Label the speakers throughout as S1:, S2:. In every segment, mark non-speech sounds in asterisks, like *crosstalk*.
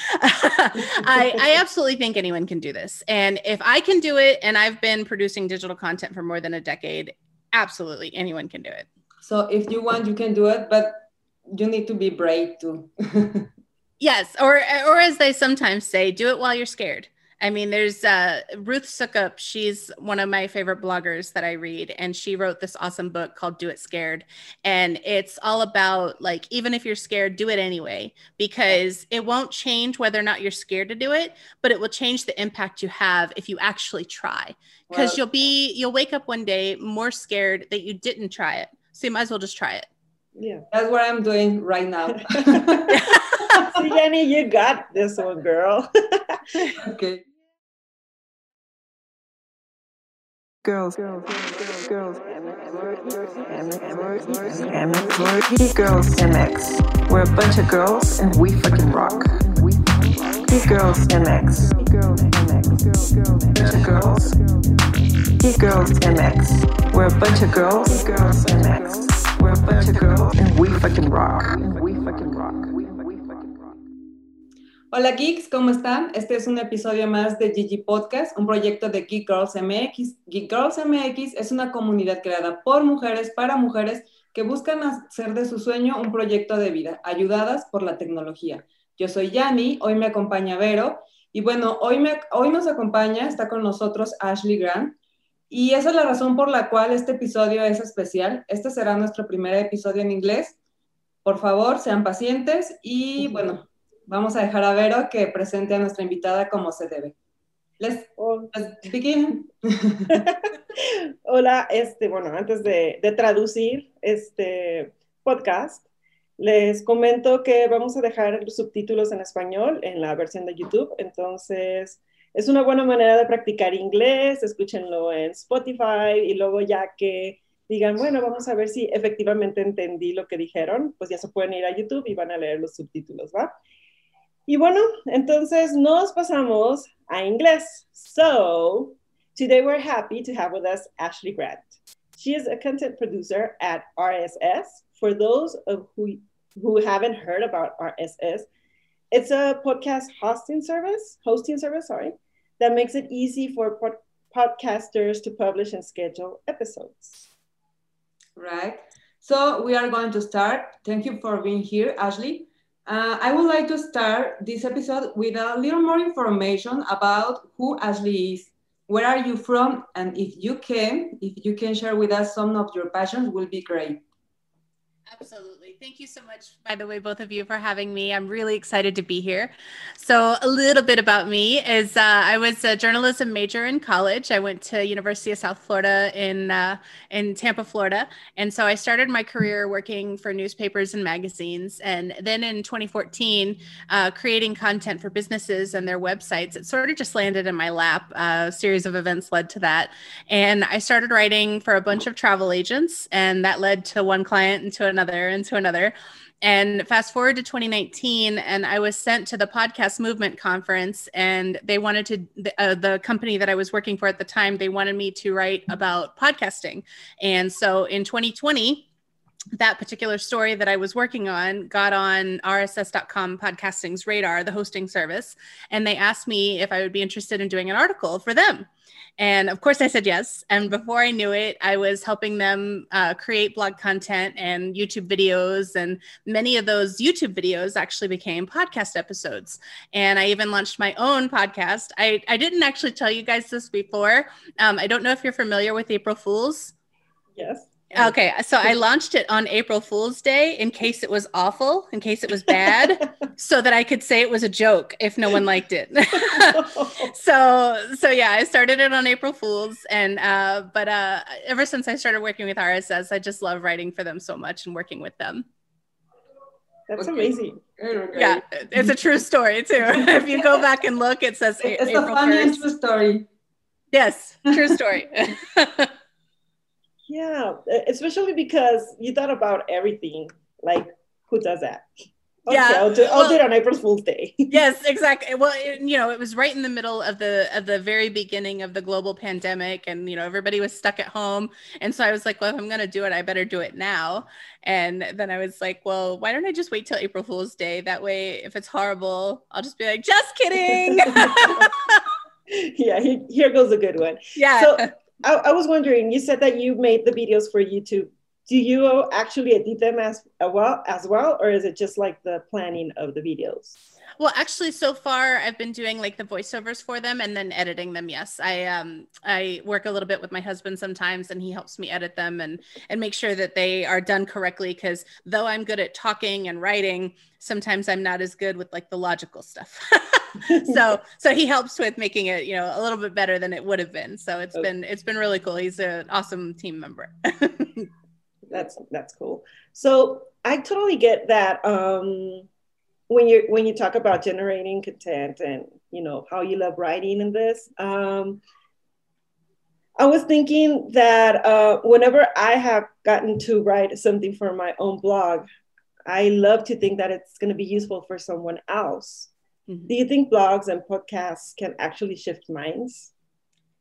S1: *laughs* I, I absolutely think anyone can do this. And if I can do it, and I've been producing digital content for more than a decade, absolutely anyone can do it.
S2: So if you want, you can do it, but you need to be brave too. *laughs*
S1: yes, or or as they sometimes say, do it while you're scared. I mean, there's uh, Ruth Soukup. She's one of my favorite bloggers that I read, and she wrote this awesome book called "Do It Scared," and it's all about like even if you're scared, do it anyway because it won't change whether or not you're scared to do it, but it will change the impact you have if you actually try. Because well, you'll be you'll wake up one day more scared that you didn't try it, so you might as well just try it.
S2: Yeah, that's what I'm doing right now. *laughs*
S3: See, Jenny, you got this one, girl. *laughs*
S2: okay.
S4: Girls, girls, girls, girls, girls, MX. We're a bunch of girls and we fucking rock. Geek Girls MX. Girls MX. Bunch of girls. Geek Girls MX. We're a bunch of girls. Girls MX. We're a bunch of girls and we fucking rock. We fucking rock.
S2: Hola geeks, ¿cómo están? Este es un episodio más de Gigi Podcast, un proyecto de Geek Girls MX. Geek Girls MX es una comunidad creada por mujeres para mujeres que buscan hacer de su sueño un proyecto de vida, ayudadas por la tecnología. Yo soy Yani, hoy me acompaña Vero y bueno, hoy, me, hoy nos acompaña, está con nosotros Ashley Grant y esa es la razón por la cual este episodio es especial. Este será nuestro primer episodio en inglés. Por favor, sean pacientes y bueno, vamos a dejar a Vero que presente a nuestra invitada como se debe. Let's, begin. *laughs*
S3: Hola, este, bueno, antes de, de, traducir este podcast, les comento que vamos a dejar los subtítulos en español en la versión de YouTube, entonces es una buena manera de practicar inglés, escúchenlo en Spotify y luego ya que digan, bueno, vamos a ver si efectivamente entendí lo que dijeron, pues ya se pueden ir a YouTube y van a leer los subtítulos, ¿va? Y bueno, entonces nos pasamos a inglés. So, today we're happy to have with us Ashley Grant. She is a content producer at RSS. For those of who who haven't heard about RSS, it's a podcast hosting service, hosting service, sorry, that makes it easy for pod podcasters to publish and schedule episodes.
S2: Right. So we are going to start. Thank you for being here, Ashley. Uh, I would like to start this episode with a little more information about who Ashley is. Where are you from? And if you can, if you can share with us some of your passions, will be great.
S1: Absolutely. Thank you so much, by the way, both of you, for having me. I'm really excited to be here. So, a little bit about me is uh, I was a journalism major in college. I went to University of South Florida in uh, in Tampa, Florida, and so I started my career working for newspapers and magazines. And then in 2014, uh, creating content for businesses and their websites. It sort of just landed in my lap. a series of events led to that, and I started writing for a bunch of travel agents, and that led to one client and to another and to another another. And fast forward to 2019, and I was sent to the podcast movement conference, and they wanted to, uh, the company that I was working for at the time, they wanted me to write about podcasting. And so in 2020, that particular story that I was working on got on RSS.com podcasting's radar, the hosting service, and they asked me if I would be interested in doing an article for them. And of course, I said yes. And before I knew it, I was helping them uh, create blog content and YouTube videos. And many of those YouTube videos actually became podcast episodes. And I even launched my own podcast. I, I didn't actually tell you guys this before. Um, I don't know if you're familiar with April Fools.
S3: Yes.
S1: Okay, so I launched it on April Fool's Day in case it was awful, in case it was bad, *laughs* so that I could say it was a joke if no one liked it. *laughs* so, so yeah, I started it on April Fool's, and uh, but uh, ever since I started working with RSS, I just love writing for them so much and working with them.
S3: That's okay. amazing.
S1: Yeah, it's a true story too. *laughs* if you go back and look, it says
S2: it's April a funny true story.
S1: Yes, true story.
S3: Yeah, especially because you thought about everything. Like, who does that? Okay,
S1: Yeah.
S3: I'll do, I'll
S1: Well-
S3: do it on April Fool's Day. *laughs*
S1: yes exactly well it, you know it was right in the middle of the of the very beginning of the global pandemic and you know everybody was stuck at home and so i was like well if i'm going to do it i better do it now and then i was like well why don't i just wait till april fool's day that way if it's horrible i'll just be like just kidding *laughs*
S3: yeah, here goes a good one.
S1: yeah
S3: So I, I was wondering, you said that you made the videos for YouTube. Do you actually edit them as uh, well as well, or is it just like the planning of the videos?
S1: Well, actually, so far I've been doing like the voiceovers for them and then editing them. Yes, I um I work a little bit with my husband sometimes, and he helps me edit them and and make sure that they are done correctly. Because though I'm good at talking and writing, sometimes I'm not as good with like the logical stuff. *laughs* *laughs* so so he helps with making it you know a little bit better than it would have been. So it's
S3: Okay.
S1: been it's been really cool. He's an awesome team member. *laughs*
S3: That's that's cool. So I totally get that. Um, when you when you talk about generating content and you know how you love writing in this, um, I was thinking that uh, whenever I have gotten to write something for my own blog, I love to think that it's going to be useful for someone else.
S1: Mhm.
S3: Do you think blogs and podcasts can actually shift minds?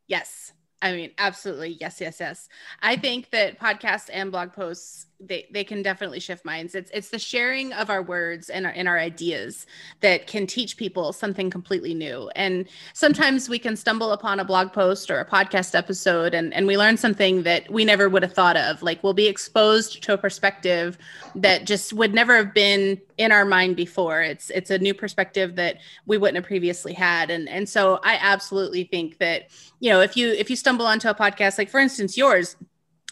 S1: Yes. I mean, absolutely. Yes, yes, yes. I think that podcasts and blog posts they they can definitely shift minds. It's it's the sharing of our words and our and our ideas that can teach people something completely new. And sometimes we can stumble upon a blog post or a podcast episode and and we learn something that we never would have thought of. Like we'll be exposed to a perspective that just would never have been in our mind before. It's it's a new perspective that we wouldn't have previously had. And and so I absolutely think that you know if you if you stumble onto a podcast like for instance yours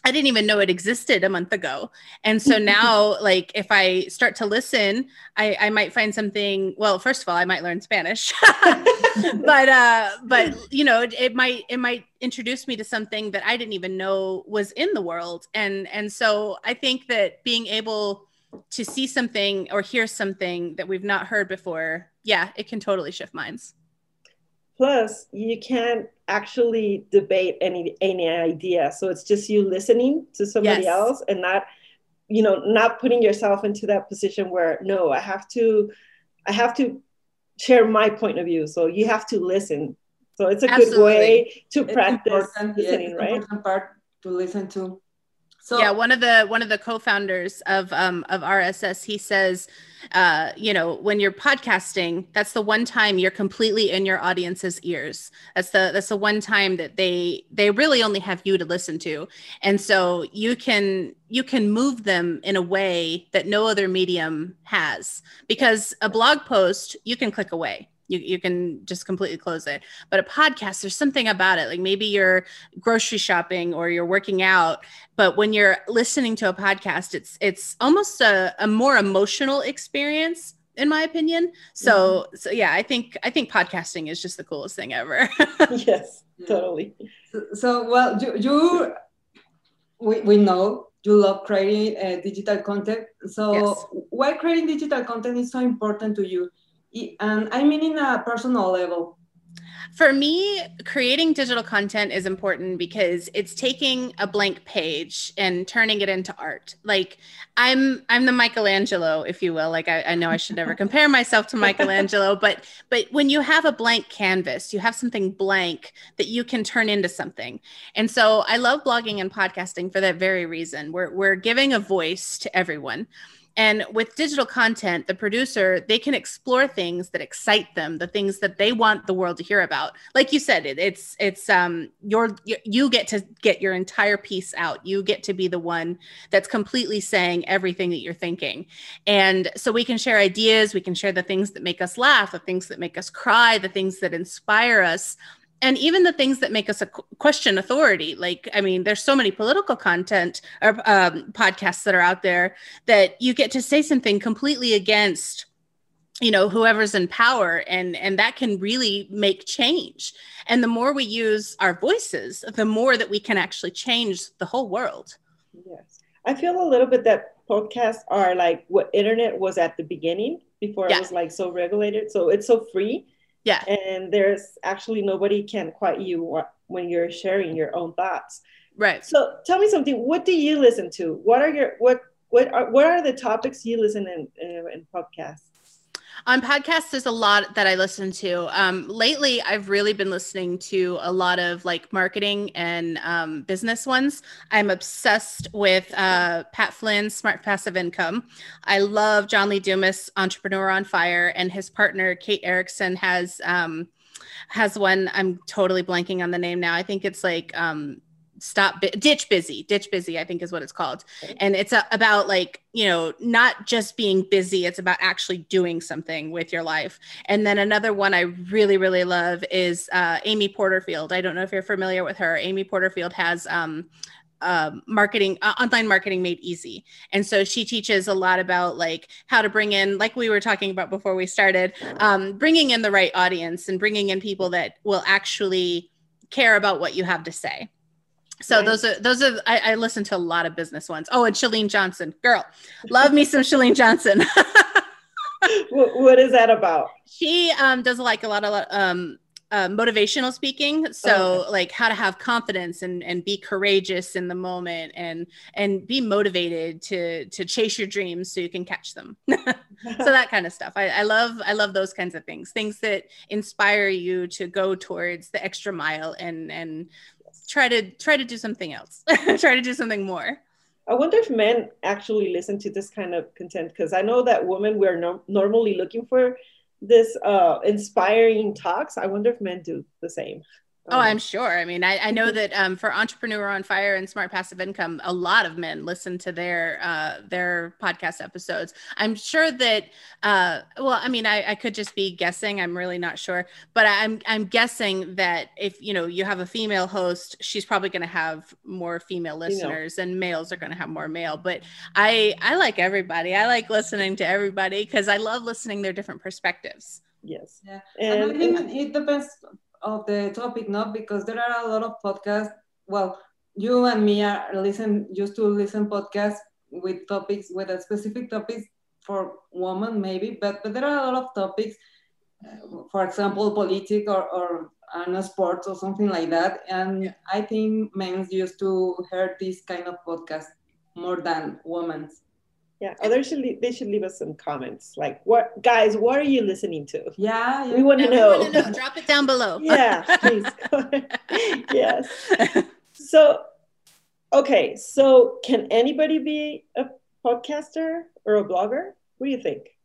S1: I didn't even know it existed a month ago. And so *laughs* now, like, if I start to listen, I, I might find something. Well, first of all, I might learn Spanish, *laughs* but uh, but you know, it, it might it might introduce me to something that I didn't even know was in the world. And and so I think that being able to see something or hear something that we've not heard before, yeah, it can totally shift minds.
S3: Plus, you can't actually debate any any idea. So it's just you listening to somebody
S1: Yes.
S3: else and not, you know, not putting yourself into that position where no, I have to, I have to share my point of view. So you have to listen. So it's a good way to
S2: It's
S3: practice
S2: important, yeah, it's
S3: right?
S2: important part to listen to. So
S1: yeah one of the one of the co-founders of um of rss he says uh you know when you're podcasting that's the one time you're completely in your audience's ears. That's the that's the one time that they they really only have you to listen to. And so you can you can move them in a way that no other medium has. Because a blog post you can click away you, you can just completely close it. But a podcast there's something about it. Like maybe you're grocery shopping or you're working out but when you're listening to a podcast it's it's almost a, a more emotional experience in my opinion. So so yeah i think i think podcasting is just the coolest thing ever. *laughs*
S3: Yes, totally.
S2: so well you, you we, we know you love creating uh, digital content. So
S1: Yes.
S2: why creating digital content is so important to you? I- and um, i mean in a personal level
S1: For me, creating digital content is important because it's taking a blank page and turning it into art. Like I'm I'm the Michelangelo, if you will. Like I, I know I should never *laughs* compare myself to Michelangelo, but but when you have a blank canvas, you have something blank that you can turn into something. And so I love blogging and podcasting for that very reason. We're we're giving a voice to everyone. And with digital content, the producer, they can explore things that excite them, the things that they want the world to hear about. Like you said, it, it's it's um your you, you get to get your entire piece out. You get to be the one that's completely saying everything that you're thinking. And so we can share ideas, we can share the things that make us laugh, the things that make us cry, the things that inspire us and even the things that make us a question authority like i mean there's so many political content or um, podcasts that are out there that you get to say something completely against you know whoever's in power and and that can really make change and the more we use our voices the more that we can actually change the whole world
S3: Yes. I feel a little bit that podcasts are like what internet was at the beginning before
S1: Yeah.
S3: it was like so regulated. So it's so free.
S1: Yeah.
S3: And there's actually nobody can quiet you when you're sharing your own thoughts.
S1: Right.
S3: So tell me something what do you listen to? What are your what what are, what are the topics you listen in in, in podcasts?
S1: On podcasts, there's a lot that I listen to. Um, lately, I've really been listening to a lot of like marketing and um, business ones. I'm obsessed with uh, Pat Flynn's Smart Passive Income. I love John Lee Dumas, Entrepreneur on Fire, and his partner Kate Erickson has um, has one. I'm totally blanking on the name now. I think it's like um, stop ditch busy ditch busy i think is what it's called. And it's a, about like you know not just being busy it's about actually doing something with your life. And then another one i really really love is uh, amy porterfield. I don't know if you're familiar with her. Amy porterfield has um, uh, marketing uh, online marketing made easy. And so she teaches a lot about like how to bring in like we were talking about before we started um, bringing in the right audience and bringing in people that will actually care about what you have to say so those are those are I, I, listen to a lot of business ones. Oh, and Chalene Johnson, girl, love me some Chalene Johnson. *laughs*
S3: what is that about?
S1: She um, does like a lot of um, uh, motivational speaking. So oh, okay. like how to have confidence and and be courageous in the moment and and be motivated to to chase your dreams so you can catch them. *laughs* so that kind of stuff. I, I love I love those kinds of things. Things that inspire you to go towards the extra mile and and try to try to do something else. *laughs* Try to do something more.
S3: I wonder if men actually listen to this kind of content because i know that women we're no- normally looking for this uh, inspiring talks. I wonder if men do the same
S1: Oh, I'm sure. I mean, I, I know that um, for Entrepreneur on Fire and Smart Passive Income, a lot of men listen to their uh, their podcast episodes. I'm sure that. Uh, well, I mean, I, I could just be guessing. I'm really not sure, but I'm I'm guessing that if you know you have a female host, she's probably going to have more female listeners, and males are going to have more male. But I I like everybody. I like listening to everybody because I love listening their different perspectives.
S3: Yes.
S2: Yeah. And, and I think it depends of the topic, not because there are a lot of podcasts. Well, you and me are listen used to listen podcasts with topics with a specific topics for women maybe, but but there are a lot of topics. Uh, for example, politics or or know, sports or something like that. And yeah. I think men used to hear this kind of podcast more than women's.
S3: Yeah, others should leave, they should leave us some comments. Like, what guys, what are you listening to?
S2: Yeah, yeah.
S3: we want to know.
S1: know. Drop it down below. *laughs*
S3: yeah, please. *laughs* yes. *laughs* So, okay, so can anybody be a podcaster or a blogger? What do you think?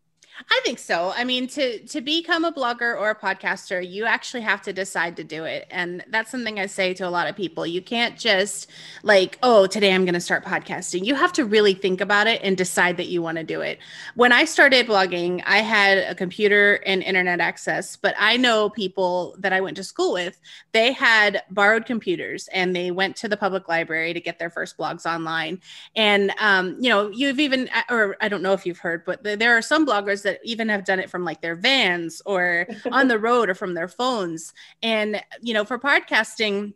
S1: I think so. I mean, to to become a blogger or a podcaster, you actually have to decide to do it. And that's something I say to a lot of people. You can't just like, oh, today I'm going to start podcasting. You have to really think about it and decide that you want to do it. When I started blogging, I had a computer and internet access, but I know people that I went to school with, they had borrowed computers and they went to the public library to get their first blogs online. And um, you know, you've even or I don't know if you've heard, but there are some bloggers that even have done it from like their vans or *laughs* on the road or from their phones. And, you know, for podcasting,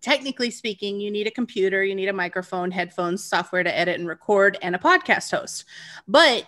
S1: technically speaking, you need a computer, you need a microphone, headphones, software to edit and record, and a podcast host. But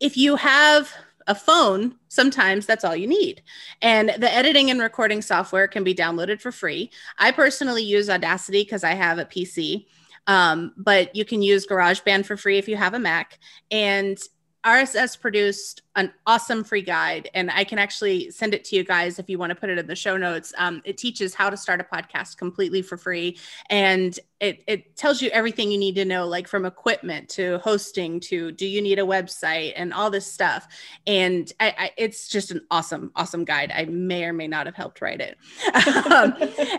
S1: if you have a phone, sometimes that's all you need. And the editing and recording software can be downloaded for free. I personally use Audacity because I have a PC. Um, but you can use GarageBand for free if you have a Mac. And RSS produced an awesome free guide, and I can actually send it to you guys if you want to put it in the show notes. Um, it teaches how to start a podcast completely for free, and it, it tells you everything you need to know, like from equipment to hosting to do you need a website and all this stuff. And I, I, it's just an awesome, awesome guide. I may or may not have helped write it. *laughs* um,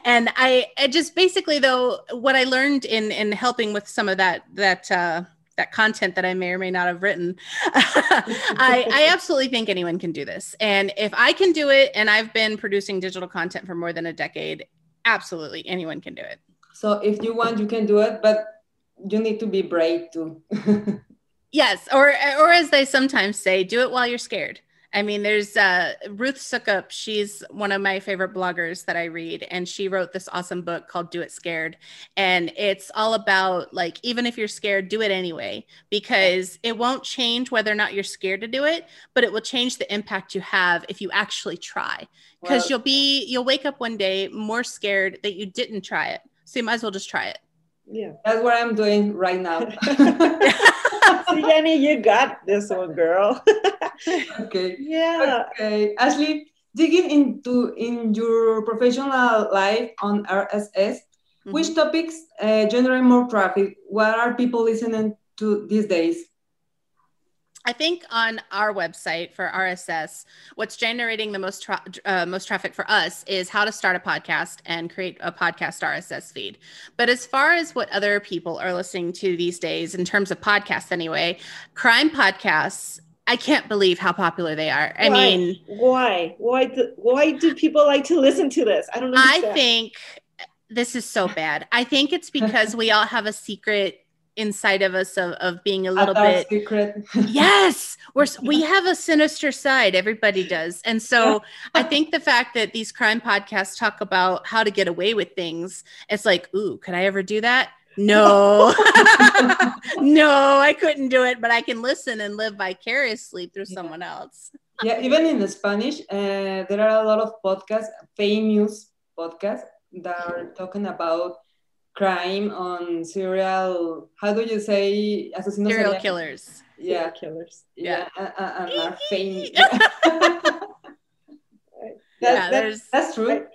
S1: and I, I just basically though what I learned in in helping with some of that that. Uh, that content that I may or may not have written. *laughs* I, I absolutely think anyone can do this. And if I can do it, and I've been producing digital content for more than a decade, absolutely anyone can do it.
S2: So if you want, you can do it, but you need to be brave too. *laughs*
S1: yes, or or as they sometimes say, do it while you're scared. I mean, there's uh, Ruth Soukup. She's one of my favorite bloggers that I read, and she wrote this awesome book called "Do It Scared," and it's all about like even if you're scared, do it anyway because it won't change whether or not you're scared to do it, but it will change the impact you have if you actually try. Because well, you'll be you'll wake up one day more scared that you didn't try it, so you might as well just try it.
S3: Yeah,
S2: that's what I'm doing right now. *laughs* *laughs* *laughs*
S3: See, Jenny, you got this one, girl. *laughs*
S2: okay.
S3: yeah.
S2: Okay, Ashley, digging into in your professional life on RSS, which topics uh, generate more traffic? What are people listening to these days?
S1: I think on our website for RSS, what's generating the most tra- uh, most traffic for us is how to start a podcast and create a podcast RSS feed. But as far as what other people are listening to these days, in terms of podcasts, anyway, crime podcasts. I can't believe how popular they are. I
S3: Why?
S1: mean,
S3: why? Why? Do, why do people like to listen to this? I don't know.
S1: I think this is so bad. I think it's because we all have a secret inside of us of, of being a little bit
S2: secret. *laughs*
S1: yes we're we have a sinister side everybody does. And so i think the fact that these crime podcasts talk about how to get away with things it's like ooh could i ever do that? No. *laughs* No i couldn't do it but i can listen and live vicariously through
S2: Yeah.
S1: someone else.
S2: Yeah, even in the Spanish, uh, there are a lot of podcasts, famous podcasts that are talking about crime on serial. How do you say? Asesinos
S1: serial
S2: serial-
S1: killers
S2: Yeah,
S3: killers.
S2: yeah, uh, uh, and are famous.
S1: Yeah
S3: that-
S1: there's
S2: That's true.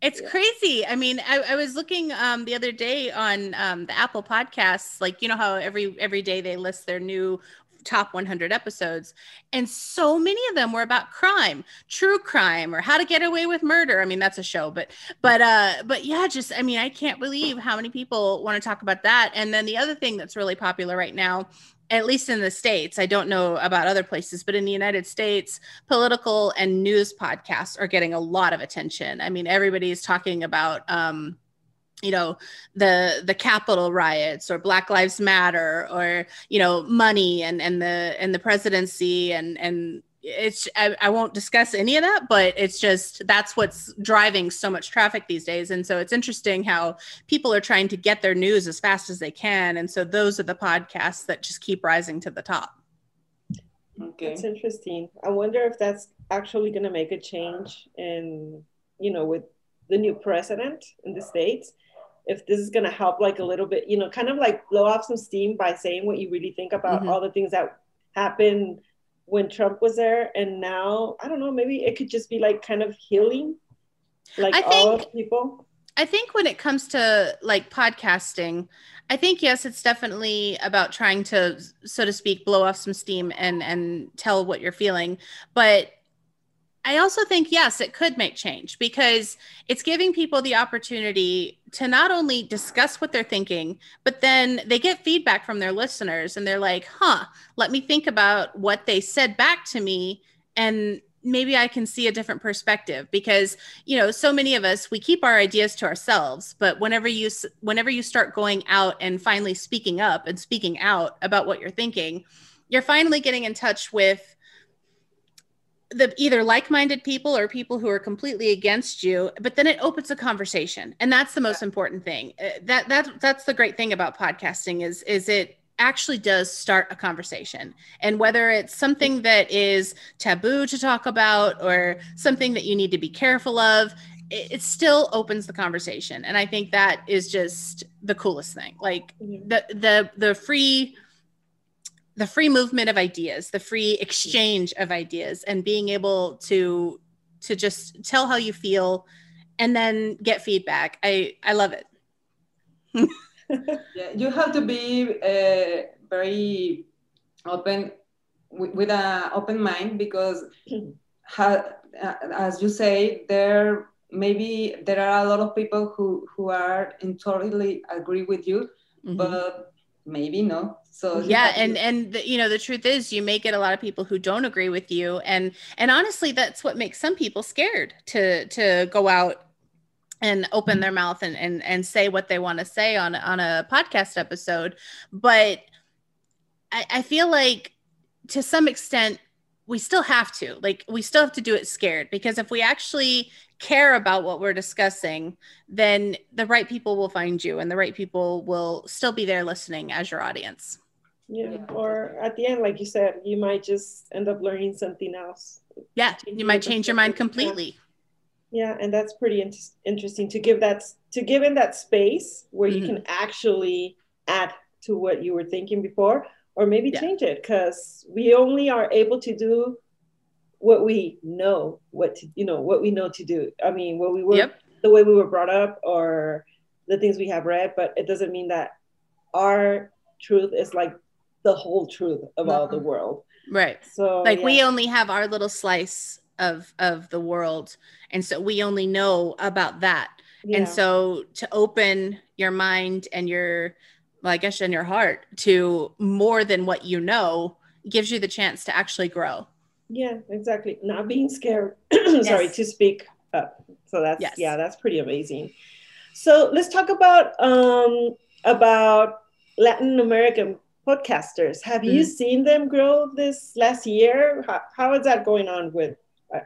S1: It's
S3: Yeah.
S1: crazy. I mean, I, I was looking um, the other day on um, the Apple Podcasts. Like, you know how every every day they list their new top 100 episodes, and so many of them were about crime, true crime, or how to get away with murder. I mean, that's a show, but but uh, but yeah, just I mean, I can't believe how many people want to talk about that. And then the other thing that's really popular right now. At least in the States, I don't know about other places, but in the United States, political and news podcasts are getting a lot of attention. I mean, everybody's talking about um, you know the the Capitol riots or Black Lives Matter or you know money and and the and the presidency and and it's I, I won't discuss any of that but it's just that's what's driving so much traffic these days and so it's interesting how people are trying to get their news as fast as they can and so those are the podcasts that just keep rising to the top
S2: Okay.
S3: That's interesting. I wonder if that's actually going to make a change in, you know, with the new president in the States. If this is going to help, like a little bit, you know, kind of like blow off some steam by saying what you really think about
S1: Mhm.
S3: all the things that happened when Trump was there. And now, I don't know, maybe it could just be like kind of healing, like
S1: I
S3: all
S1: think-
S3: of people.
S1: I think when it comes to like podcasting, I think yes, it's definitely about trying to, so to speak, blow off some steam and and tell what you're feeling. But I also think yes, it could make change because it's giving people the opportunity to not only discuss what they're thinking, but then they get feedback from their listeners and they're like, "Huh, let me think about what they said back to me and maybe I can see a different perspective because you know so many of us we keep our ideas to ourselves but whenever you whenever you start going out and finally speaking up and speaking out about what you're thinking you're finally getting in touch with the either like-minded people or people who are completely against you but then it opens a conversation. And that's the most important thing. Uh, that that that's the great thing about podcasting is is it actually does start a conversation. And whether it's something that is taboo to talk about or something that you need to be careful of it, it still opens the conversation. And i think that is just the coolest thing. Like the the the free the free movement of ideas the free exchange of ideas and being able to to just tell how you feel and then get feedback. I i love it. *laughs*
S2: Yeah, you have to be uh, very open with, with an open mind because, ha, uh, as you say, there maybe there are a lot of people who who are in totally agree with you,
S1: Mhm.
S2: but maybe no. So
S1: yeah and and the, you know the truth is you may get a lot of people who don't agree with you and and honestly that's what makes some people scared to to go out and open their mouth and and, and say what they want to say on on a podcast episode but I, I feel like to some extent we still have to like we still have to do it scared because if we actually care about what we're discussing then the right people will find you and the right people will still be there listening as your audience
S3: Yeah.
S2: Yeah.
S3: Or at the end, like you said, you might just end up learning something else.
S1: Yeah,
S3: Changing
S1: you might change your mind
S3: perspective, yeah.
S1: completely.
S3: Yeah, and that's pretty in- interesting to give that to give in that space where you
S1: Mhm.
S3: can actually add to what you were thinking before, or maybe
S1: Yeah.
S3: change it because we only are able to do what we know what to you know what we know to do i mean what we were
S1: Yep.
S3: the way we were brought up or the things we have read but it doesn't mean that our truth is like the whole truth of all the
S2: mm-hmm.
S3: world
S1: Right.
S3: so
S1: like we only have our little slice of of the world and so we only know about that
S3: Yeah.
S1: and so to open your mind and your well, i guess and your heart to more than what you know gives you the chance to actually grow
S3: Yeah, exactly. Not being scared, *clears throat* sorry,
S1: Yes.
S3: to speak up. So that's
S1: Yes.
S3: yeah, that's pretty amazing. So let's talk about um about Latin American podcasters. Have you
S1: Mm-hmm.
S3: seen them grow this last year? How, how is that going on with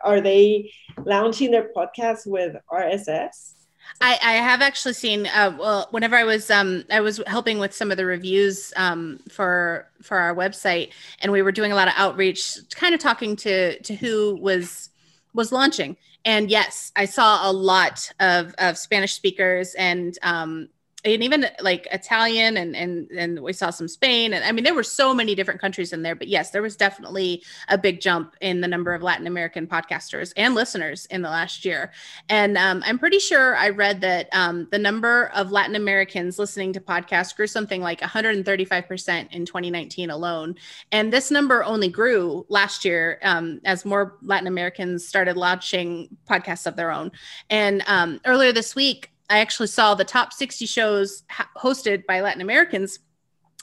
S3: are they launching their podcast with RSS?
S1: I, I have actually seen uh, well whenever I was um I was helping with some of the reviews um for for our website and we were doing a lot of outreach kind of talking to to who was was launching. And yes I saw a lot of of Spanish speakers and um and even like Italian and and and we saw some Spain and I mean there were so many different countries in there but yes there was definitely a big jump in the number of Latin American podcasters and listeners in the last year and um, I'm pretty sure I read that um, the number of Latin Americans listening to podcasts grew something like 135% in 2019 alone. And this number only grew last year um, as more Latin Americans started launching podcasts of their own. And um, earlier this week, I actually saw the top 60 shows hosted by Latin Americans.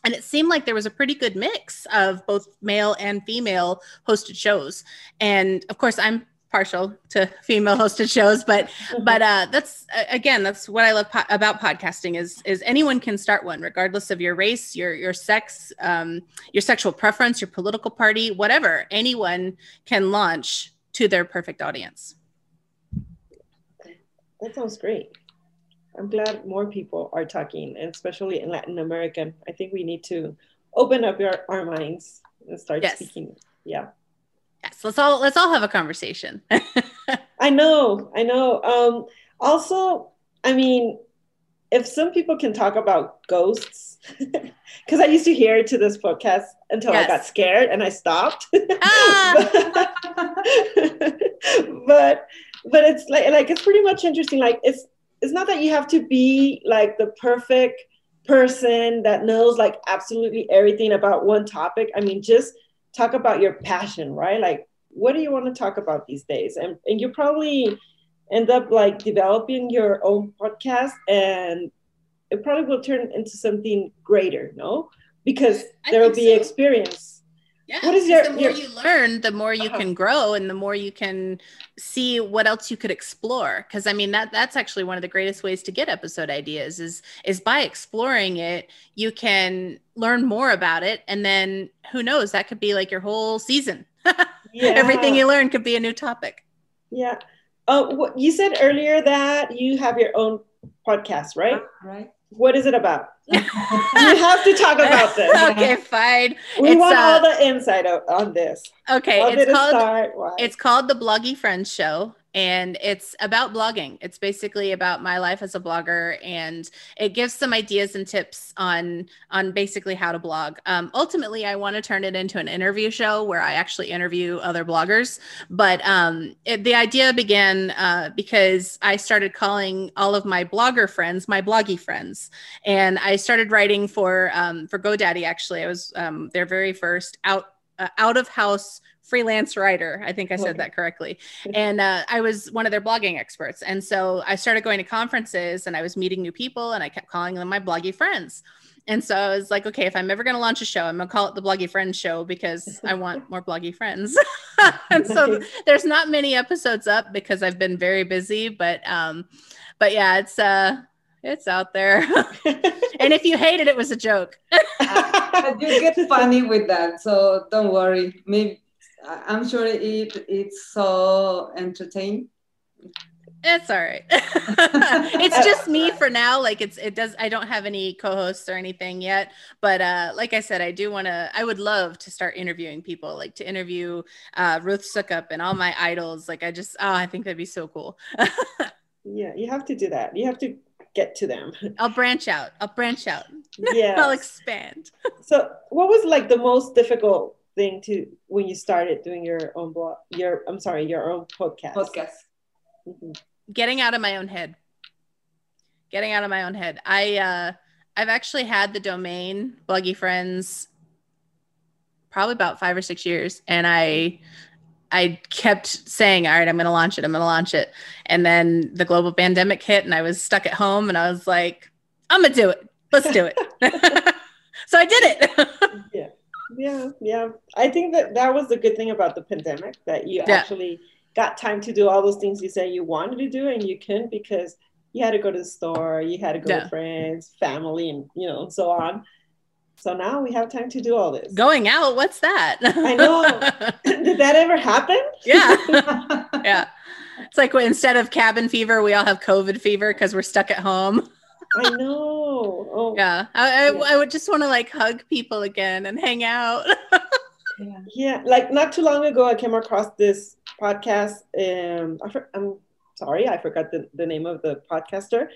S1: And it seemed like there was a pretty good mix of both male and female hosted shows. And of course, I'm partial to female hosted shows, but *laughs* but uh, that's again that's what I love po- about podcasting is is anyone can start one regardless of your race, your your sex, um, your sexual preference, your political party, whatever. Anyone can launch to their perfect audience.
S3: That sounds great. I'm glad more people are talking, and especially in Latin America. I think we need to open up our, our minds and start
S1: Yes.
S3: speaking. Yeah.
S1: Yes, let's all let's all have a conversation. *laughs*
S3: I know, I know. Um, also, I mean, if some people can talk about ghosts, *laughs* because I used to hear to this podcast until I got scared and I stopped. *laughs*
S1: Ah!
S3: but but it's like like it's pretty much interesting. Like it's it's not that you have to be like the perfect person that knows like absolutely everything about one topic. I mean, just talk about your passion, right? Like, what do you want to talk about these days? And and you probably end up like developing your own podcast and it probably will turn into something greater, no? Because there will be
S1: so.
S3: experience.
S1: Yeah,
S3: What is
S1: 'cause
S3: your-
S1: the more
S3: your-
S1: you learn, the more you
S3: Uh-huh.
S1: can grow and the more you can see what else you could explore. Cause I mean that that's actually one of the greatest ways to get episode ideas is is by exploring it, you can learn more about it. And then who knows, that could be like your whole season. *laughs*
S3: Yeah.
S1: Everything you learn could be a new topic.
S3: Yeah. Oh, what, you said earlier that you have your own podcast, right?
S2: right?
S3: What is it about? *laughs* you have to talk about this. *laughs*
S1: okay, fine.
S3: We
S1: It's,
S3: want
S1: uh,
S3: all the insight on this.
S1: Okay, it's
S3: it
S1: called? It's called the Bloggy Friends Show, and it's about blogging. It's basically about my life as a blogger, and it gives some ideas and tips on on basically how to blog. Um, ultimately, I want to turn it into an interview show where I actually interview other bloggers. But um, it, the idea began uh, because I started calling all of my blogger friends my bloggy friends, and I started writing for um, for GoDaddy. Actually, I was um, their very first out uh, out of house freelance writer. I think I said that correctly. And uh, I was one of their blogging experts. And so I started going to conferences and I was meeting new people and I kept calling them my bloggy friends. And so I was like, okay, if I'm ever going to launch a show, I'm going to call it the Bloggy Friends Show because I want *laughs* more bloggy friends. *laughs* and so there's not many episodes up because I've been very busy, but um, but yeah, it's uh, it's out there. *laughs* and if you hate it, it was a joke.
S2: But you get funny with that, so don't worry. Maybe I- I'm sure it it's so entertaining.
S1: It's all right. *laughs* it's just me for now. Like it's it does I don't have any co-hosts or anything yet. But uh like I said, I do want to I would love to start interviewing people, like to interview uh Ruth Soukup and all my idols. Like I just oh I think that'd be so cool. *laughs*
S3: yeah, you have to do that. You have to get to them. *laughs*
S1: I'll branch out. I'll branch out. *laughs*
S3: Yeah.
S1: I'll expand. *laughs*
S3: So, what was like the most difficult thing to when you started doing your own blog? Your I'm sorry, your own podcast.
S2: Podcast.
S3: Mhm.
S1: getting out of my own head getting out of my own head i uh i've actually had the domain bloggy friends probably about five or six years and i i kept saying all right i'm gonna launch it i'm gonna launch it and then the global pandemic hit and i was stuck at home and i was like i'm gonna do it let's do it *laughs* so i did it *laughs*
S3: Yeah, yeah. Yeah. I think that that was the good thing about the pandemic that you
S1: Yeah.
S3: actually got time to do all those things you said you wanted to do and you couldn't because you had to go to the store, you had to go
S1: Yeah.
S3: with friends, family, and you know, and so on. So now we have time to do all this.
S1: going out what's that
S3: I know. *laughs* *laughs* Did that ever happen?
S1: yeah *laughs* yeah it's like instead of cabin fever we all have covid fever because we're stuck at home
S3: I know. Oh,
S1: yeah i, I,
S3: Yeah.
S1: I would just want to like hug people again and hang out
S2: Yeah.
S3: Yeah, like not too long ago, I came across this podcast. Um, I for, I'm sorry, I forgot the, the name of the podcaster,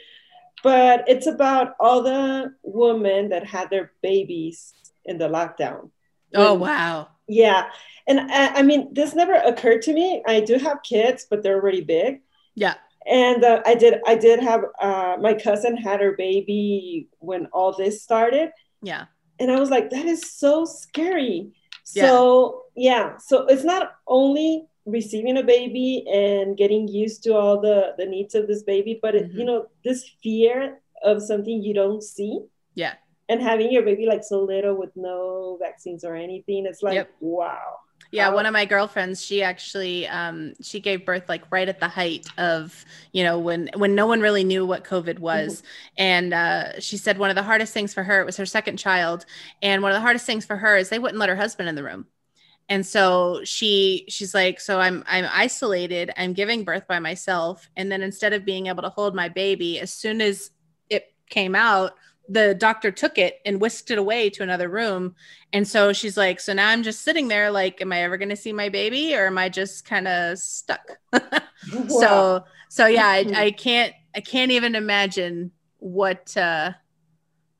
S3: but it's about all the women that had their babies in the lockdown.
S1: oh
S3: When-
S1: wow
S3: Yeah, and I, I mean, this never occurred to me. I do have kids, but they're already big.
S1: yeah
S3: And uh, I did, I did have uh, my cousin had her baby when all this started,
S1: yeah
S3: and I was like, that is so scary. So yeah, so it's not only receiving a baby and getting used to all the the needs of this baby, but it,
S1: Mhm.
S3: you know this fear of something you don't see
S1: yeah
S3: and having your baby like so little with no vaccines or anything. It's like
S1: Yep.
S3: wow.
S1: yeah one of my girlfriends she actually um she gave birth like right at the height of you know when when no one really knew what covid was and uh she said one of the hardest things for her it was her second child and one of the hardest things for her is they wouldn't let her husband in the room and so she she's like so i'm i'm isolated. I'm giving birth by myself. And then instead of being able to hold my baby as soon as it came out the doctor took it and whisked it away to another room. And so she's like so now i'm just sitting there like am i ever going to see my baby or am i just kind of stuck? *laughs* So so yeah I,
S3: Mhm.
S1: I can't i can't even imagine what uh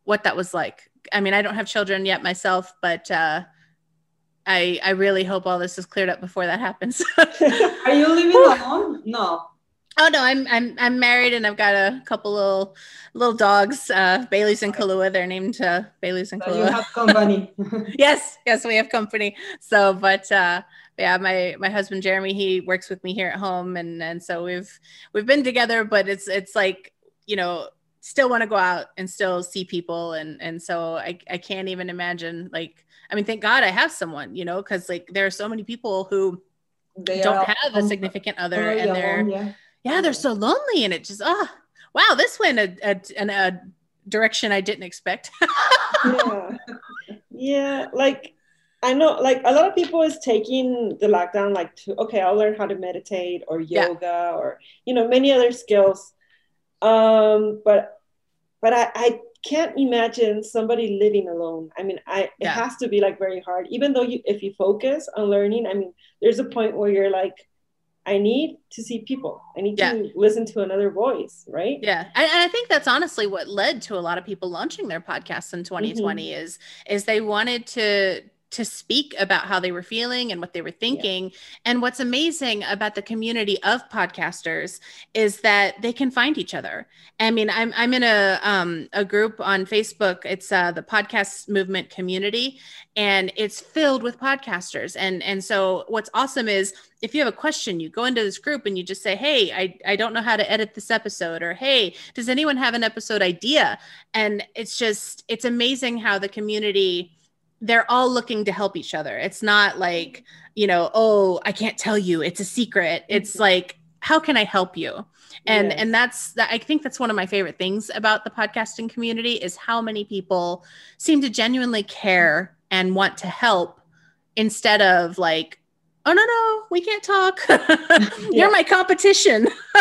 S1: what that was like. I mean i don't have children yet myself but uh i i really hope all this is cleared up before that happens *laughs* *laughs*
S2: Are you living alone? No.
S1: oh no i'm i'm i'm married and i've got a couple little little dogs uh bailey's and kahlua they're named uh bailey's and
S2: So you have company. *laughs*
S1: yes yes we have company so but uh yeah my my husband jeremy he works with me here at home and and so we've we've been together but it's it's like you know still want to go out and still see people and and so i i can't even imagine like i mean thank god i have someone you know because like there are so many people who
S2: They
S1: don't have a significant other and they're
S2: alone, yeah.
S1: yeah they're so lonely and it just oh wow this went a, a, in a direction i didn't expect *laughs*
S3: yeah. Yeah, like I know like a lot of people is taking the lockdown like to okay, I'll learn how to meditate or
S1: Yeah.
S3: yoga or you know many other skills. Um but but I, I can't imagine somebody living alone. I mean, I it has to be like very hard. Even though you if you focus on learning, I mean, there's a point where you're like I need to see people. I need
S1: Yeah.
S3: to listen to another voice, right?
S1: Yeah, and, and I think that's honestly what led to a lot of people launching their podcasts in 2020 mm-hmm. is is they wanted to to speak about how they were feeling and what they were thinking. And what's amazing about the community of podcasters is that they can find each other. I mean, I'm I'm in a um a group on Facebook. It's uh the podcast movement community and it's filled with podcasters. And and so what's awesome is if you have a question, you go into this group and you just say, Hey, I, I don't know how to edit this episode, or Hey, does anyone have an episode idea? And it's just, it's amazing how the community, they're all looking to help each other. It's not like, you know, oh, I can't tell you, it's a secret. It's mm-hmm. like, how can I help you? And
S3: Yes.
S1: and that's that I think that's one of my favorite things about the podcasting community is how many people seem to genuinely care and want to help instead of like oh no no we can't talk *laughs* *laughs* you're my competition *laughs*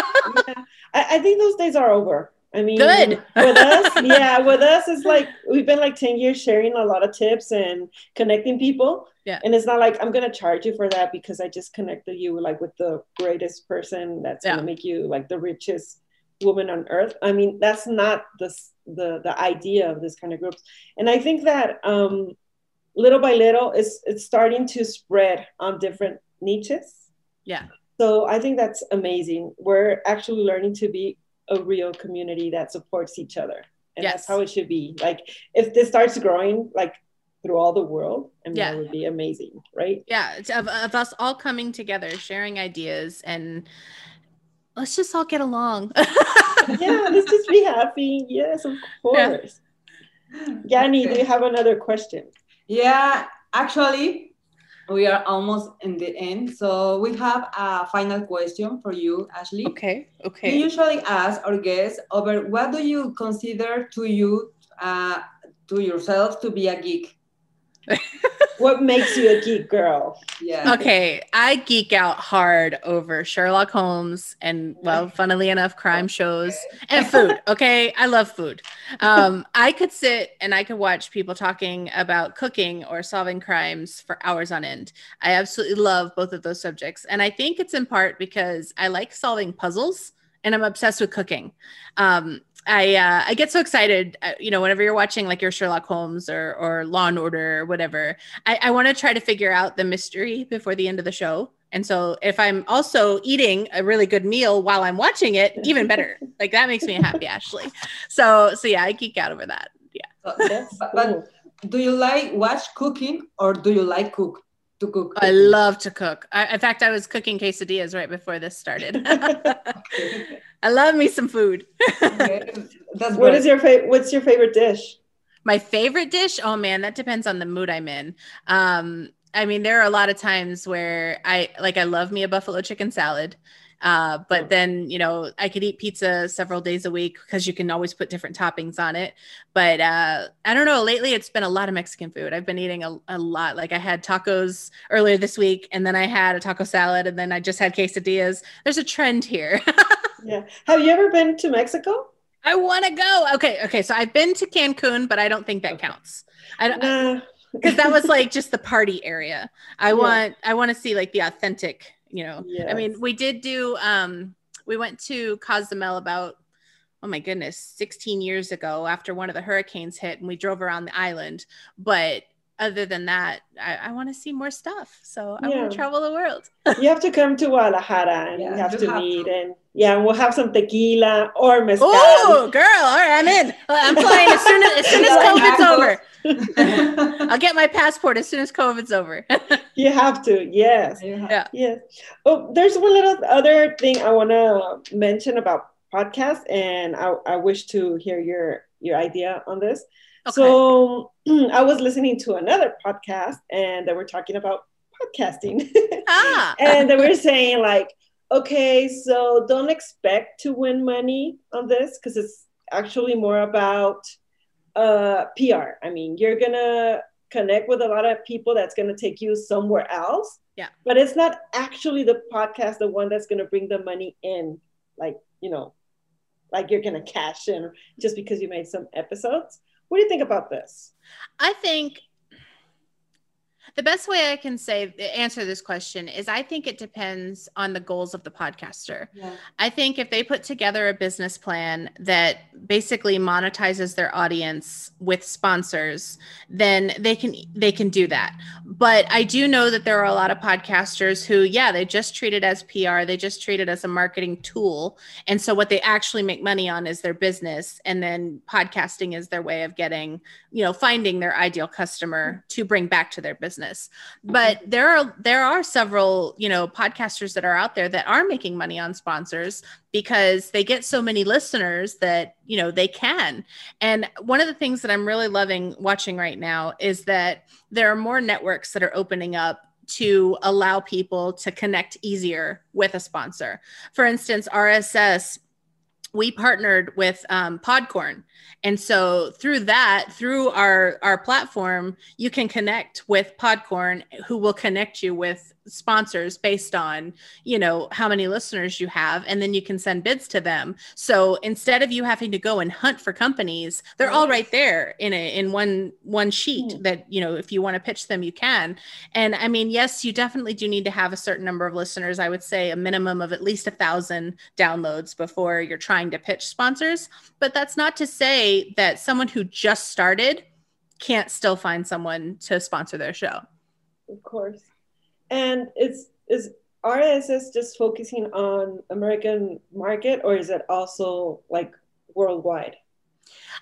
S3: yeah. I, I think those days are over. I mean,
S1: Good.
S3: with us, *laughs* yeah, with us, it's like we've been like 10 years sharing a lot of tips and connecting people.
S1: Yeah.
S3: And it's not like I'm going to charge you for that because I just connected you like with the greatest person that's going to make you like the richest woman on earth. I mean, that's not the, the, the idea of this kind of groups. And I think that, um, little by little, it's it's starting to spread on different niches.
S1: Yeah.
S3: So I think that's amazing. We're actually learning to be a real community that supports each other. And
S1: Yes.
S3: that's how it should be. Like if this starts growing like through all the world, I mean
S1: Yeah.
S3: that would be amazing, right?
S1: Yeah, it's of, of us all coming together, sharing ideas, and let's just all get along. *laughs*
S3: yeah, let's just be happy. Yes, of *laughs* course. Yanni, do you have another question?
S2: Yeah, actually, we are almost in the end. So we have a final question for you, Ashley.
S1: okay. Okay.
S2: We usually ask our guests over what do you consider to you, uh, to yourself, to be a geek?
S3: What makes you a geek girl?
S2: Yeah.
S1: Okay, I geek out hard over Sherlock Holmes and, well, funnily enough, crime shows and food. *laughs* Okay, I love food. Um, I could sit and I could watch people talking about cooking or solving crimes for hours on end. I absolutely love both of those subjects, and I think it's in part because I like solving puzzles and I'm obsessed with cooking. Um, I uh, I get so excited, uh, you know, whenever you're watching like your Sherlock Holmes or or Law and Order or whatever. I, I want to try to figure out the mystery before the end of the show. And so if I'm also eating a really good meal while I'm watching it, even better. *laughs* like that makes me happy, Ashley. So so yeah, I geek out over that. Yeah.
S2: But, but do you like watch cooking or do you like cook to cook?
S1: I love to cook. I, in fact, I was cooking quesadillas right before this started. *laughs* I love me some food.
S2: Okay, *laughs* That's
S3: What
S2: great.
S3: is your favorite? What's your favorite dish?
S1: My favorite dish? Oh man, that depends on the mood I'm in. Um, I mean, there are a lot of times where I like I love me a buffalo chicken salad. Uh, but
S3: Mm.
S1: then you know I could eat pizza several days a week because you can always put different toppings on it. But uh, I don't know. Lately, it's been a lot of Mexican food. I've been eating a, a lot. Like I had tacos earlier this week, and then I had a taco salad, and then I just had quesadillas. There's a trend here. *laughs*
S3: Yeah. Have you ever been to Mexico?
S1: I want to go. Okay, okay. So I've been to Cancun, but I don't think that counts. I don't.
S3: Nah.
S1: because that was *laughs* like just the party area. I
S3: Yeah.
S1: want I want to see like the authentic, you know. I mean, we did do um we went to Cozumel about oh my goodness, 16 years ago after one of the hurricanes hit and we drove around the island. But other than that, I, I want to see more stuff. So I
S3: Yeah.
S1: want to travel the world.
S3: You have to come to Guadalajara and
S2: Yeah,
S3: we have to
S2: have
S3: meet
S2: to.
S3: and yeah, we'll have some tequila or mezcal.
S1: Oh, girl! All right, I'm in. I'm flying as soon as, as soon as *laughs* COVID's over. *laughs* I'll get my passport as soon as COVID's over. *laughs*
S3: You have to, yes.
S1: Yeah.
S3: Yes. Oh, there's one little other thing I want to mention about podcasts, and I, I wish to hear your your idea on this.
S1: Okay.
S3: So *clears throat* I was listening to another podcast, and they were talking about podcasting, *laughs*
S1: ah,
S3: and they were saying like, okay, so don't expect to win money on this because it's actually more about uh, PR. I mean, you're gonna connect with a lot of people that's gonna take you somewhere else.
S1: Yeah.
S3: But it's not actually the podcast, the one that's gonna bring the money in, like you know, like you're gonna cash in just because you made some episodes. What do you think about this?
S1: I think the best way I can say answer this question is I think it depends on the goals of the podcaster.
S2: Yeah.
S1: I think if they put together a business plan that basically monetizes their audience with sponsors, then they can they can do that. But I do know that there are a lot of podcasters who, yeah, they just treat it as PR, they just treat it as a marketing tool, and so what they actually make money on is their business, and then podcasting is their way of getting, you know, finding their ideal customer mm-hmm. to bring back to their business. But there are there are several, you know, podcasters that are out there that are making money on sponsors because they get so many listeners that you know they can. And one of the things that i'm really loving watching right now is that there are more networks that are opening up to allow people to connect easier with a sponsor. For instance rss we partnered with um, podcorn and so through that through our our platform you can connect with podcorn who will connect you with sponsors based on you know how many listeners you have and then you can send bids to them so instead of you having to go and hunt for companies they're all right there in a in one one sheet
S3: Hmm.
S1: that you know if you want to pitch them you can and i mean yes you definitely do need to have a certain number of listeners i would say a minimum of at least a thousand downloads before you're trying to pitch sponsors but that's not to say that someone who just started can't still find someone to sponsor their show.
S3: Of course. And it's is RSS just focusing on American market or is it also like worldwide?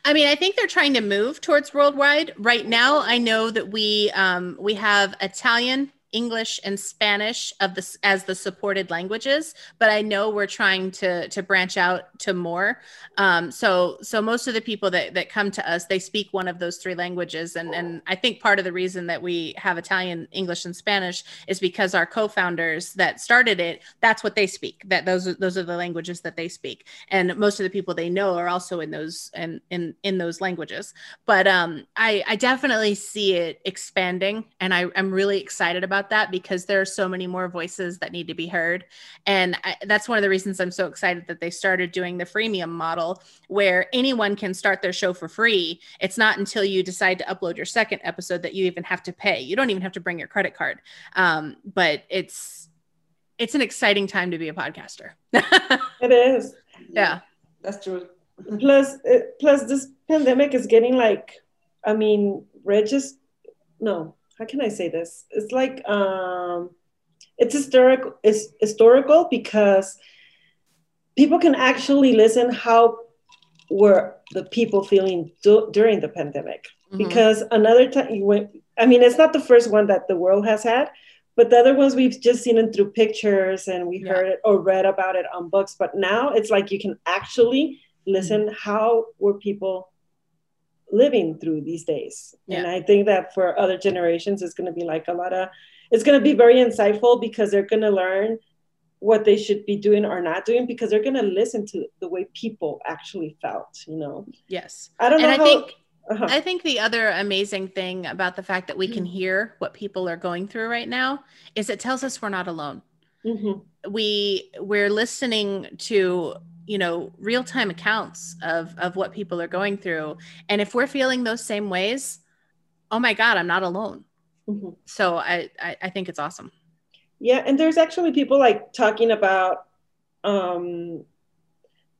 S1: I mean, I think they're trying to move towards worldwide. Right now, I know that we um, we have Italian, English and Spanish of this as the supported languages, but I know we're trying to to branch out to more. Um, so so most of the people that that come to us, they speak one of those three languages, and and I think part of the reason that we have Italian, English, and Spanish is because our co-founders that started it, that's what they speak. That those are those are the languages that they speak, and most of the people they know are also in those and in, in in those languages. But um, I I definitely see it expanding, and I I'm really excited about about that because there are so many more voices that need to be heard. And I, that's one of the reasons I'm so excited that they started doing the freemium model where anyone can start their show for free. It's not until you decide to upload your second episode that you even have to pay. You don't even have to bring your credit card. Um, but it's, it's an exciting time to be a podcaster. *laughs*
S3: it is.
S1: Yeah.
S2: That's true.
S3: plus, it, plus this pandemic is getting like, I mean, register, no, how can I say this? It's like um, it's historical. It's historical because people can actually listen how were the people feeling do- during the pandemic. Mm-hmm. Because another time you went, I mean, it's not the first one that the world has had, but the other ones we've just seen it through pictures and we yeah. heard it or read about it on books. But now it's like you can actually listen mm-hmm. how were people living through these days. Yeah. And I think that for other generations, it's going to be like a lot of, it's going to be very insightful because they're going to learn what they should be doing or not doing because they're going to listen to the way people actually felt, you know?
S1: Yes.
S3: I don't know.
S1: And I think, uh-huh. I think the other amazing thing about the fact that we can mm-hmm. hear what people are going through right now is it tells us we're not alone. Mm-hmm. We we're listening to you know real-time accounts of of what people are going through and if we're feeling those same ways oh my god i'm not alone mm-hmm. so I, I, I think it's awesome
S3: yeah and there's actually people like talking about um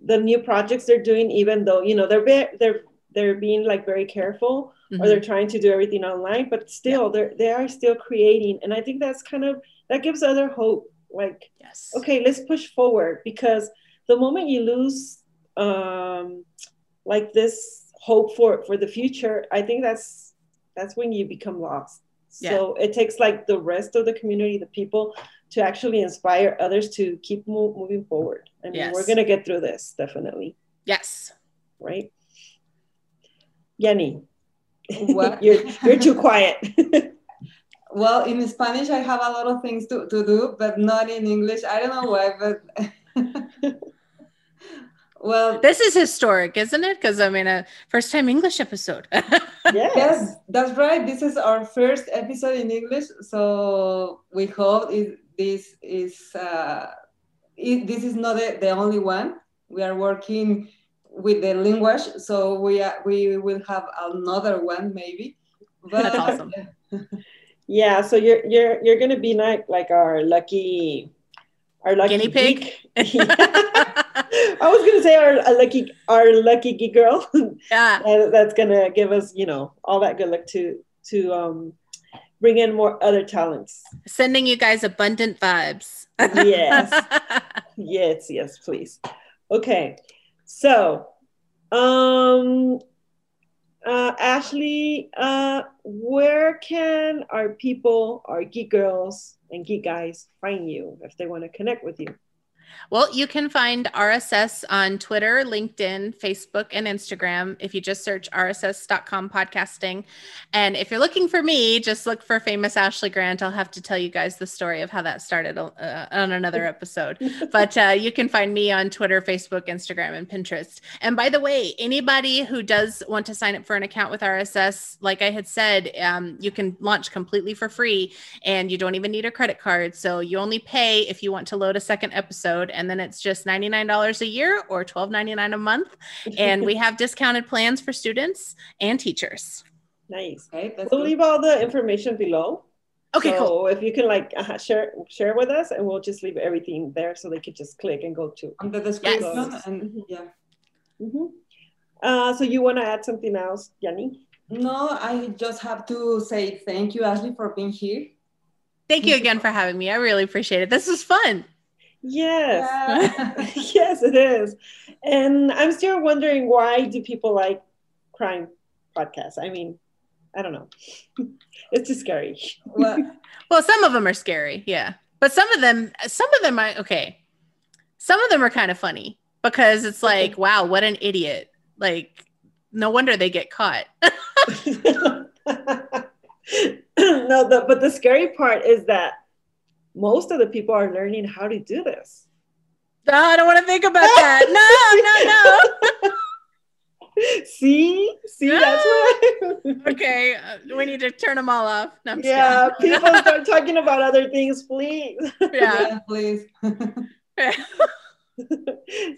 S3: the new projects they're doing even though you know they're be- they're they're being like very careful mm-hmm. or they're trying to do everything online but still yeah. they're they are still creating and i think that's kind of that gives other hope like yes okay let's push forward because the moment you lose um, like this hope for for the future, I think that's that's when you become lost. Yeah. So it takes like the rest of the community, the people, to actually inspire others to keep move, moving forward. I mean, yes. we're gonna get through this definitely.
S1: Yes.
S3: Right. Yanni, *laughs* what? you're you're too quiet. *laughs*
S2: well, in Spanish, I have a lot of things to, to do, but not in English. I don't know why, but
S1: well, this is historic, isn't it? Because I mean, a first time English episode. *laughs*
S2: yes. yes, that's right. This is our first episode in English, so we hope it, this is uh, it, this is not the, the only one. We are working with the language, so we are, we will have another one maybe.
S1: But, That's awesome. *laughs*
S3: yeah, so you're you're you're gonna be like like our lucky our lucky
S1: guinea pig. *laughs*
S3: I was gonna say our, our lucky our lucky geek girl. *laughs* Yeah, that's gonna give us you know all that good luck to to um bring in more other talents.
S1: Sending you guys abundant vibes.
S3: yes, *laughs* yes, yes, please. Okay, so um uh, Ashley, uh, where can our people, our geek girls and geek guys, find you if they want to connect with you?
S1: Well, you can find RSS on Twitter, LinkedIn, Facebook, and Instagram if you just search rss.com podcasting. And if you're looking for me, just look for famous Ashley Grant. I'll have to tell you guys the story of how that started uh, on another episode. *laughs* but uh, you can find me on Twitter, Facebook, Instagram, and Pinterest. And by the way, anybody who does want to sign up for an account with RSS, like I had said, um, you can launch completely for free and you don't even need a credit card. So you only pay if you want to load a second episode and then it's just $99 a year or $12.99 a month. And we *laughs* have discounted plans for students and teachers.
S3: Nice. Okay, we'll leave all the information below.
S1: Okay,
S3: so
S1: cool.
S3: if you can like uh, share share with us, and we'll just leave everything there so they could just click and go to
S2: under the description. Yes. And, mm-hmm. yeah.
S3: Mm-hmm. Uh, so you want to add something else, Yanni?
S2: No, I just have to say thank you, Ashley, for being here.
S1: Thank you again for having me. I really appreciate it. This was fun.
S3: Yes.
S2: Yeah. *laughs*
S3: yes, it is. And I'm still wondering why do people like crime podcasts? I mean, I don't know. *laughs* it's too scary.
S2: well, *laughs*
S1: Well, some of them are scary, yeah. But some of them, some of them are okay. Some of them are kind of funny because it's like, wow, what an idiot. Like, no wonder they get caught.
S3: no, the, but the scary part is that most of the people are learning how to do this.
S1: No, I don't want to think about that. No, no, no. *laughs*
S3: see, see, that's why. *laughs*
S1: Okay, uh, we need to turn them all off. No, I'm
S3: yeah, people *laughs* start talking about other things, please.
S1: yeah.
S2: yeah, please.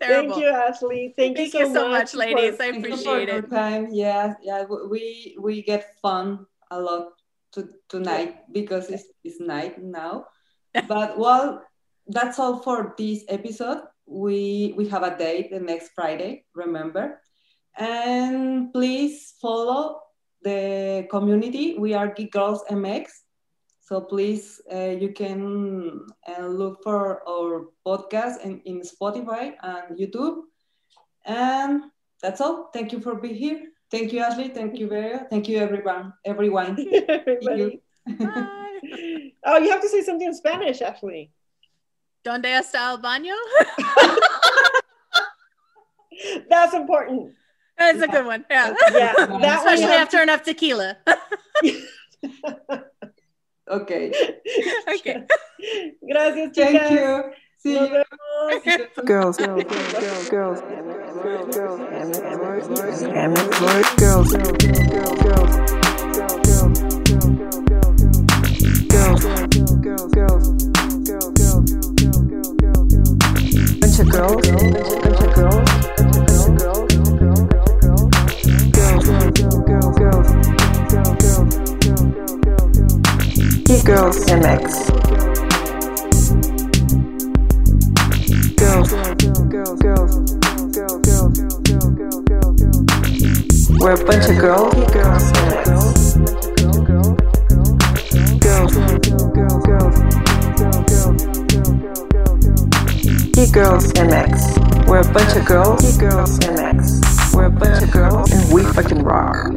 S3: Thank you, Ashley. Thank,
S1: Thank
S3: you
S1: you
S3: so,
S1: so much,
S3: for-
S1: ladies. I
S2: Thank you for
S1: appreciate
S2: your
S1: it.
S2: time. Yeah, yeah. We we get fun a lot to, tonight because it's, it's night now. But well, that's all for this episode. We we have a date the next Friday. Remember, and please follow the community. We are Geek Girls MX. So please, uh, you can uh, look for our podcast in, in Spotify and YouTube. And that's all. Thank you for being here. Thank you, Ashley. Thank you, Vera. Thank you, everyone. Everyone.
S3: Everybody.
S1: Bye.
S3: Oh, you have to say something in Spanish, actually.
S1: Donde está el baño?
S3: That's important.
S1: That's a good one. Yeah.
S3: Yeah, that
S1: Especially
S3: have
S1: after enough tequila.
S2: Okay.
S1: okay.
S3: Gracias, chicas.
S2: Thank you. See
S3: Nos
S2: you.
S3: vemos.
S4: Girls, girls, girls, girls, girls, girls, and girls, and girls, girls, girls, girls, bunch of girls, bunch of girls, bunch of girls, girls, girls, girls, girls, MX. girls, girls, girls, girls, girls, We're a bunch of girls, girl, girl, girl, girl, girl, girl, girl. girls, girl, girl, girls, girls, girls, girls, MX. We're a bunch of girls, Geek Girls MX. We're a bunch of girls, and. We fucking rock.